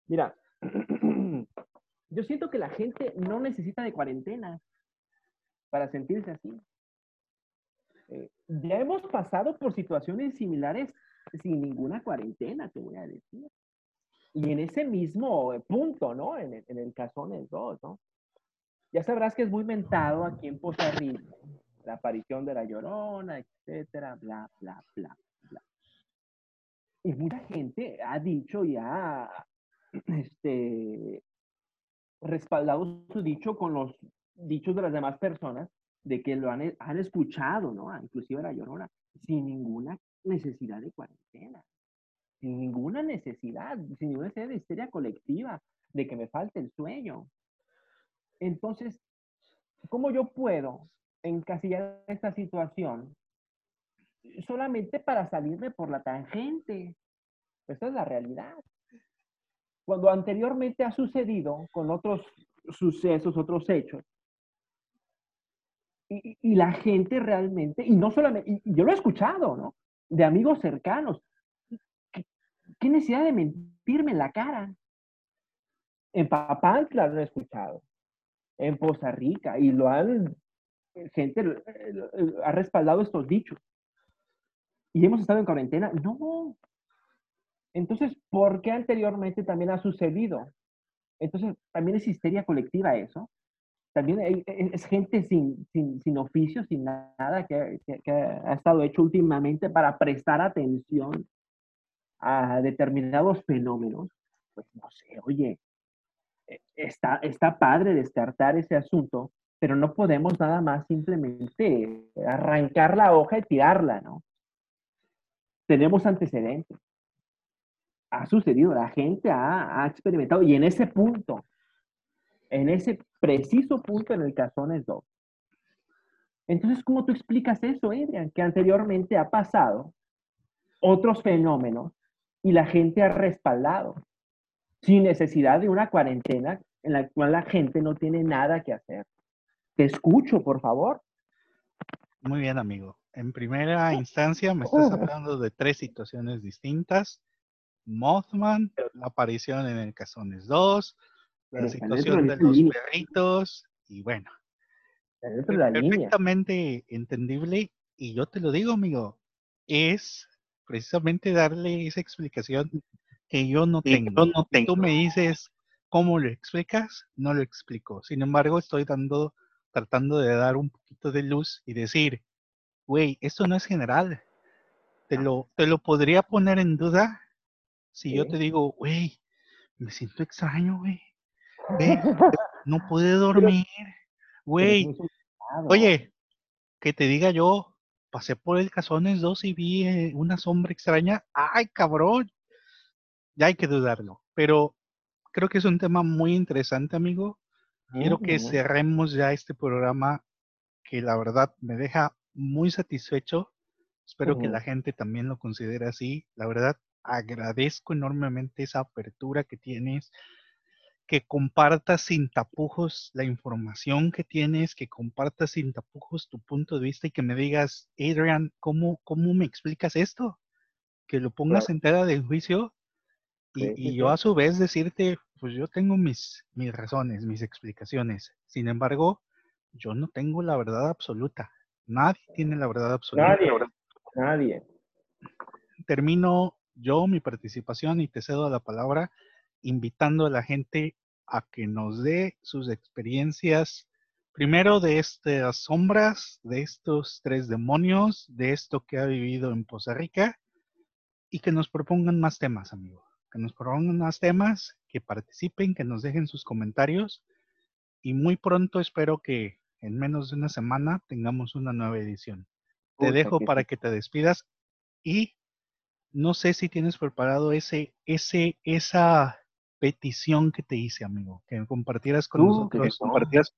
Mira, [clears throat] yo siento que la gente no necesita de cuarentena para sentirse así. Eh, ya hemos pasado por situaciones similares sin ninguna cuarentena, te voy a decir. Y en ese mismo punto, ¿no? En el, en el Cazones 2, ¿no? Ya sabrás que es muy mentado aquí en Poza Rica la aparición de la llorona, etcétera, bla, bla, bla, bla. Y mucha gente ha dicho y ha este, respaldado su dicho con los dichos de las demás personas de que lo han, han escuchado, ¿no? Inclusive la llorona, sin ninguna necesidad de cuarentena, sin ninguna necesidad, sin ninguna necesidad de histeria colectiva, de que me falte el sueño. Entonces, ¿cómo yo puedo encasillar esta situación solamente para salirme por la tangente. Esa es la realidad. Cuando anteriormente ha sucedido con otros sucesos, otros hechos, y, la gente realmente, y no solamente, yo lo he escuchado, ¿no? De amigos cercanos. ¿Qué, necesidad de mentirme en la cara? En Papantla lo he escuchado. En Poza Rica, y lo han gente eh, ha respaldado estos dichos. Y hemos estado en cuarentena. No. Entonces, ¿por qué anteriormente también ha sucedido? Entonces, también es histeria colectiva eso. También e, es gente sin, sin, oficio, sin nada, que, que, ha estado hecho últimamente para prestar atención a determinados fenómenos. Pues no sé, oye, e, está, está padre descartar ese asunto, pero no podemos nada más simplemente arrancar la hoja y tirarla, ¿no? Tenemos antecedentes. Ha sucedido, la gente ha, experimentado, y en ese punto, en ese preciso punto en el Cazones 2. Entonces, ¿cómo tú explicas eso, Adrian? Que anteriormente ha pasado otros fenómenos y la gente ha respaldado sin necesidad de una cuarentena en la cual la gente no tiene nada que hacer. Te escucho, por favor. Muy bien, amigo. En primera instancia me estás hablando de tres situaciones distintas. Mothman, la aparición en el Cazones 2, la situación de los perritos y bueno. perfectamente entendible y yo te lo digo, amigo, es precisamente darle esa explicación que yo no tengo. no tengo. Tú me dices cómo lo explicas, no lo explico. Sin embargo, estoy dando tratando de dar un poquito de luz y decir, güey, esto no es general. Te lo, te lo podría poner en duda si yo te digo, güey, me siento extraño, güey. [laughs] no pude dormir, güey. Oye, que te diga yo, pasé por el Cazones 2 y vi eh, una sombra extraña. Ay, cabrón. Ya hay que dudarlo. Pero creo que es un tema muy interesante, amigo. Quiero que cerremos ya este programa que la verdad me deja muy satisfecho. Espero que la gente también lo considere así. La verdad, agradezco enormemente esa apertura que tienes, que compartas sin tapujos la información que tienes, que compartas sin tapujos tu punto de vista y que me digas, Adrian, ¿cómo, cómo me explicas esto? Que lo pongas en tela de juicio y, yo a su vez decirte, pues yo tengo mis, mis razones, mis explicaciones. Sin embargo, yo no tengo la verdad absoluta. Nadie tiene la verdad absoluta. Nadie. Nadie. Termino yo mi participación y te cedo la palabra invitando a la gente a que nos dé sus experiencias, primero de estas sombras, de estos tres demonios, de esto que ha vivido en Poza Rica y que nos propongan más temas, amigo. Que nos propongan más temas, que participen, que nos dejen sus comentarios. Y muy pronto espero que en menos de una semana tengamos una nueva edición. Te dejo para que te despidas y no sé si tienes preparado ese, ese, esa petición que te hice, amigo, que compartieras con nosotros, compartieras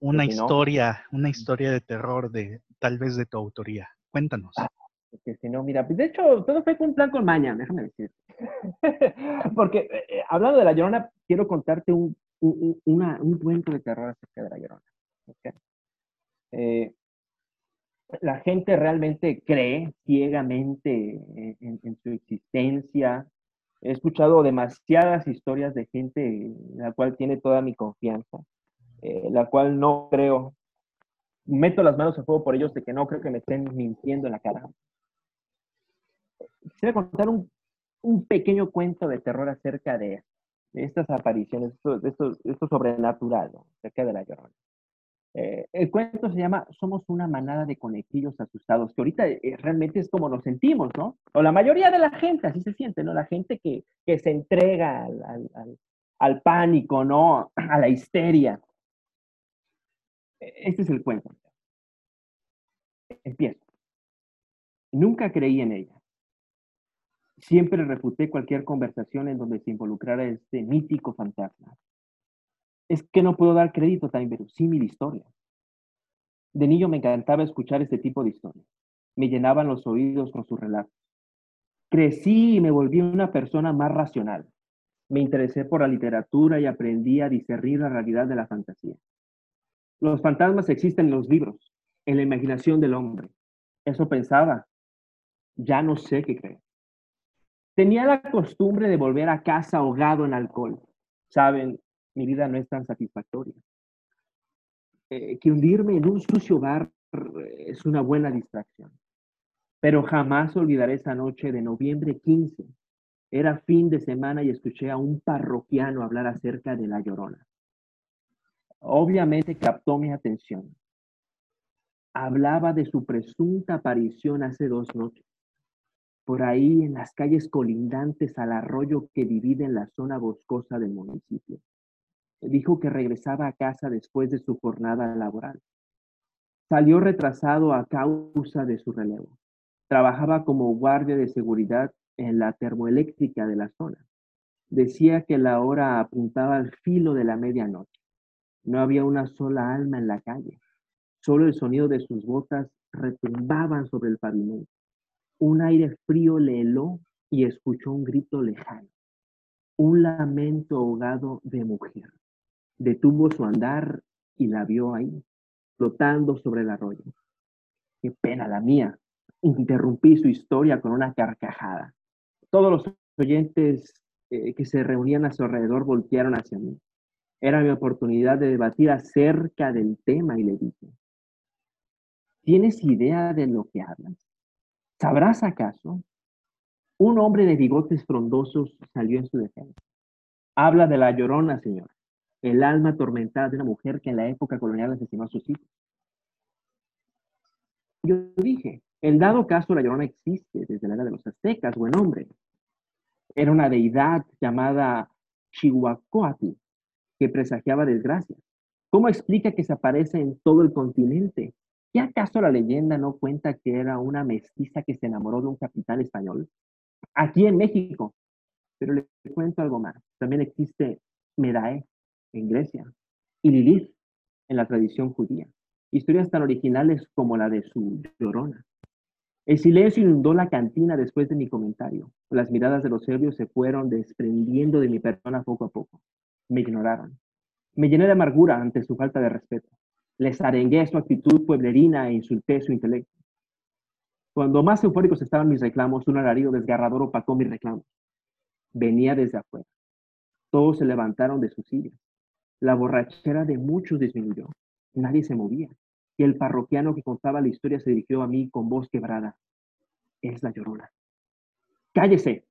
una historia, una historia de terror de tal vez de tu autoría. Cuéntanos. Ah, porque si no, mira, de hecho, todo fue un plan con maña, déjame decir. [laughs] Porque eh, eh, hablando de La Llorona, quiero contarte un, un, cuento de terror acerca de La Llorona. Eh, la gente realmente cree ciegamente en, su existencia. He escuchado demasiadas historias de gente en la cual tiene toda mi confianza, la cual no creo, meto las manos en fuego por ellos de que no creo que me estén mintiendo en la cara quisiera contar un, un, pequeño cuento de terror acerca de, estas apariciones, de esto, esto, sobrenatural, acerca de la llorona. Eh, el cuento se llama Somos una manada de conejillos asustados, que ahorita eh, realmente es como nos sentimos, ¿no? O la mayoría de la gente así se siente, ¿no? La gente que, que se entrega al, al, al, pánico, ¿no? [clears throat] A la histeria. E, este es el cuento. Empiezo. Nunca creí en ella. Siempre refuté cualquier conversación en donde se involucrara este mítico fantasma. Es que no puedo dar crédito a tan inverosímil historia. De niño me encantaba escuchar este tipo de historias. Me llenaban los oídos con sus relatos. Crecí y me volví una persona más racional. Me interesé por la literatura y aprendí a discernir la realidad de la fantasía. Los fantasmas existen en los libros, en la imaginación del hombre. Eso pensaba. Ya no sé qué creer. Tenía la costumbre de volver a casa ahogado en alcohol. Saben, mi vida no es tan satisfactoria. Eh, que hundirme en un sucio bar eh, es una buena distracción. Pero jamás olvidaré esa noche de noviembre 15 Era fin de semana y escuché a un parroquiano hablar acerca de la llorona. Obviamente captó mi atención. Hablaba de su presunta aparición hace dos noches, por ahí en las calles colindantes al arroyo que divide la zona boscosa del municipio. Dijo que regresaba a casa después de su jornada laboral. Salió retrasado a causa de su relevo. Trabajaba como guardia de seguridad en la termoeléctrica de la zona. Decía que la hora apuntaba al filo de la medianoche. No había una sola alma en la calle. Solo el sonido de sus botas retumbaban sobre el pavimento. Un aire frío le heló y escuchó un grito lejano. Un lamento ahogado de mujer. Detuvo su andar y la vio ahí, flotando sobre el arroyo. Qué pena la mía. Interrumpí su historia con una carcajada. Todos los oyentes eh, que se reunían a su alrededor voltearon hacia mí. Era mi oportunidad de debatir acerca del tema y le dije, ¿tienes idea de lo que hablas? ¿Sabrás acaso? Un hombre de bigotes frondosos salió en su defensa. Habla de la llorona, señor, el alma atormentada de una mujer que en la época colonial asesinó a sus hijos. Yo dije, en dado caso la llorona existe desde la era de los aztecas, buen hombre. Era una deidad llamada Chihuacoatl, que presagiaba desgracia. ¿Cómo explica que se aparece en todo el continente? ¿Qué acaso la leyenda no cuenta que era una mestiza que se enamoró de un capitán español? Aquí en México. Pero le cuento algo más. También existe Medae en Grecia y Lilith en la tradición judía. Historias tan originales como la de su llorona. El silencio inundó la cantina después de mi comentario. Las miradas de los serbios se fueron desprendiendo de mi persona poco a poco. Me ignoraron. Me llené de amargura ante su falta de respeto. Les arengué su actitud pueblerina e insulté su intelecto. Cuando más eufóricos estaban mis reclamos, un alarido desgarrador opacó mis reclamos. Venía desde afuera. Todos se levantaron de sus sillas. La borrachera de muchos disminuyó. Nadie se movía y el parroquiano que contaba la historia se dirigió a mí con voz quebrada. Es la llorona. Cállese.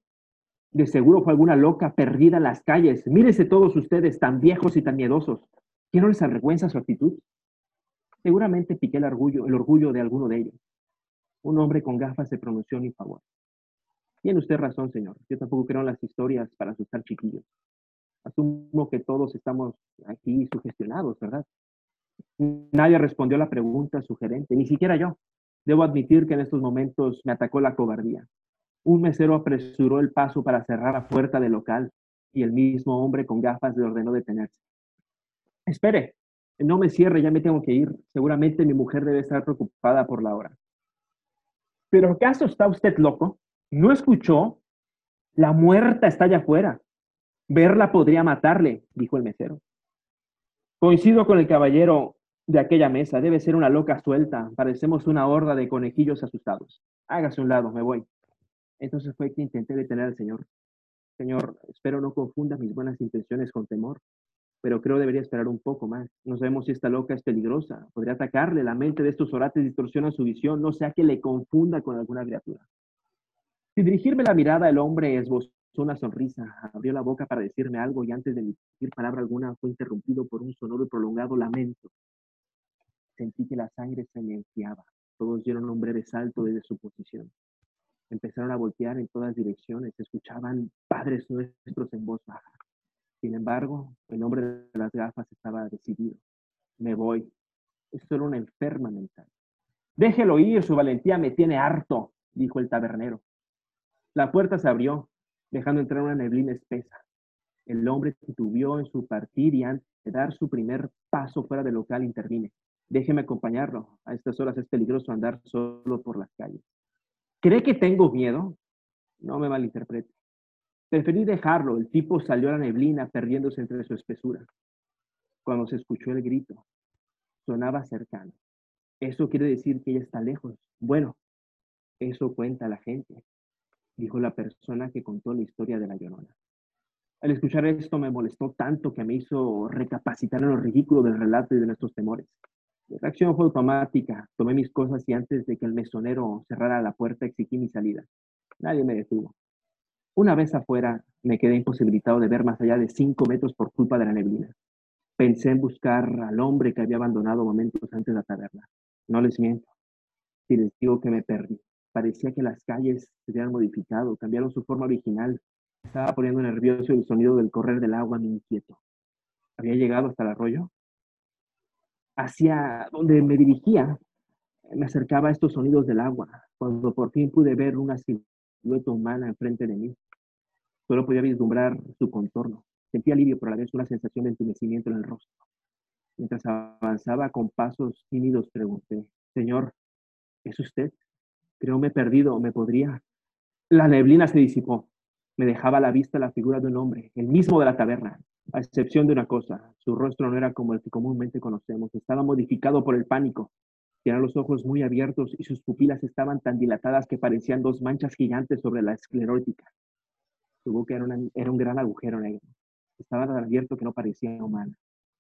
De seguro fue alguna loca perdida en las calles. Mírese todos ustedes tan viejos y tan miedosos. ¿Qué no les avergüenza su actitud? Seguramente piqué el orgullo, el orgullo de alguno de ellos. Un hombre con gafas se pronunció en mi favor. Tiene usted razón, señor. Yo tampoco creo en las historias para asustar chiquillos. Asumo que todos estamos aquí sugestionados, ¿verdad? Nadie respondió a la pregunta sugerente, ni siquiera yo. Debo admitir que en estos momentos me atacó la cobardía. Un mesero apresuró el paso para cerrar la puerta del local y el mismo hombre con gafas le ordenó detenerse. Espere, no me cierre, ya me tengo que ir. Seguramente mi mujer debe estar preocupada por la hora. ¿Pero acaso está usted loco? ¿No escuchó? La muerta está allá afuera. Verla podría matarle, dijo el mesero. Coincido con el caballero de aquella mesa. Debe ser una loca suelta. Parecemos una horda de conejillos asustados. Hágase un lado, me voy. Entonces fue que intenté detener al señor. Señor, espero no confunda mis buenas intenciones con temor, pero creo debería esperar un poco más. No sabemos si esta loca es peligrosa. Podría atacarle. La mente de estos orates distorsiona su visión, no sea que le confunda con alguna criatura. Sin dirigirme la mirada, el hombre esbozó una sonrisa, abrió la boca para decirme algo y antes de decir palabra alguna fue interrumpido por un sonoro y prolongado lamento. Sentí que la sangre se me enfriaba. Todos dieron un breve salto desde su posición. Empezaron a voltear en todas direcciones. Escuchaban padres nuestros en voz baja. Sin embargo, el hombre de las gafas estaba decidido. Me voy. Es solo una enferma mental. Déjelo ir, su valentía me tiene harto, dijo el tabernero. La puerta se abrió, dejando entrar una neblina espesa. El hombre titubeó en su partir y antes de dar su primer paso fuera del local intervine. Déjeme acompañarlo. A estas horas es peligroso andar solo por las calles. ¿Cree que tengo miedo? No me malinterprete. Preferí dejarlo. El tipo salió a la neblina perdiéndose entre su espesura. Cuando se escuchó el grito, sonaba cercano. Eso quiere decir que ella está lejos. Bueno, eso cuenta la gente, dijo la persona que contó la historia de la llorona. Al escuchar esto me molestó tanto que me hizo recapacitar en lo ridículo del relato y de nuestros temores. La reacción fue automática. Tomé mis cosas y antes de que el mesonero cerrara la puerta exigí mi salida. Nadie me detuvo. Una vez afuera, me quedé imposibilitado de ver más allá de cinco metros por culpa de la neblina. Pensé en buscar al hombre que había abandonado momentos antes la taberna. No les miento. Si les digo que me perdí. Parecía que las calles se habían modificado, cambiaron su forma original. Estaba poniendo nervioso el sonido del correr del agua me inquieto. ¿Había llegado hasta el arroyo? Hacia donde me dirigía, me acercaba a estos sonidos del agua, cuando por fin pude ver una silueta humana enfrente de mí. Solo podía vislumbrar su contorno. Sentí alivio, pero a la vez una sensación de entumecimiento en el rostro. Mientras avanzaba con pasos tímidos, pregunté, Señor, ¿es usted? Creo me he perdido, ¿me podría? La neblina se disipó. Me dejaba a la vista la figura de un hombre, el mismo de la taberna, a excepción de una cosa. Su rostro no era como el que comúnmente conocemos. Estaba modificado por el pánico. Tenía los ojos muy abiertos y sus pupilas estaban tan dilatadas que parecían dos manchas gigantes sobre la esclerótica. Su boca era, era un gran agujero negro. Estaba tan abierto que no parecía humano.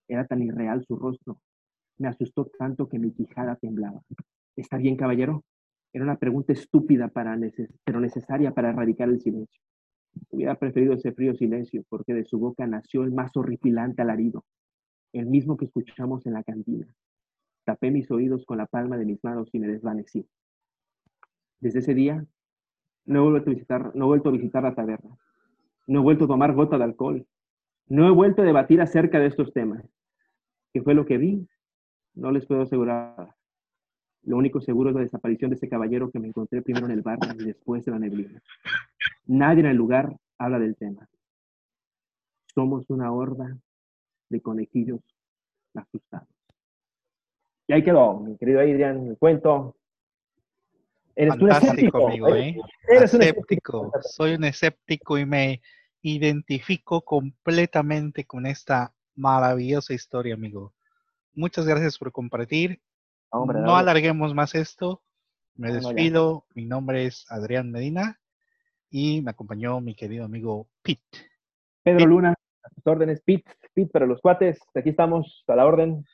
Era tan irreal su rostro. Me asustó tanto que mi quijada temblaba. ¿Está bien, caballero? Era una pregunta estúpida, para pero necesaria para erradicar el silencio. Hubiera preferido ese frío silencio, porque de su boca nació el más horripilante alarido, el mismo que escuchamos en la cantina. Tapé mis oídos con la palma de mis manos y me desvanecí. Desde ese día, no he vuelto a visitar, no he vuelto a visitar la taberna. No he vuelto a tomar gota de alcohol. No he vuelto a debatir acerca de estos temas. ¿Qué fue lo que vi? No les puedo asegurar. Lo único seguro es la desaparición de ese caballero que me encontré primero en el bar y después en la neblina. Nadie en el lugar habla del tema. Somos una horda de conejillos asustados. Y ahí quedó, mi querido Adrián, el cuento. Eres un escéptico. Amigo, ¿eh? Eres un escéptico. Soy un escéptico y me identifico completamente con esta maravillosa historia, amigo. Muchas gracias por compartir. No, alarguemos más esto. Me despido. Mi nombre es Adrián Medina y me acompañó mi querido amigo Pete. Pedro Luna, a tus órdenes, Pete. Pete para los cuates. Aquí estamos a la orden.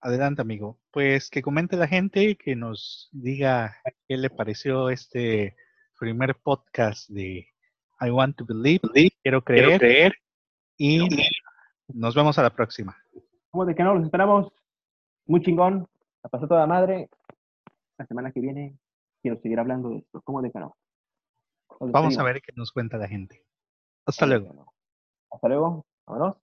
Adelante, amigo. Pues que comente la gente, que nos diga qué le pareció este primer podcast de I Want to Believe, quiero creer, creer y nos vemos a la próxima. Como de que no, los esperamos. Muy chingón. La pasó toda madre. La semana que viene quiero seguir hablando de esto. ¿Cómo de que no? Vamos a ver qué nos cuenta la gente. Hasta luego. Hasta luego. Vámonos.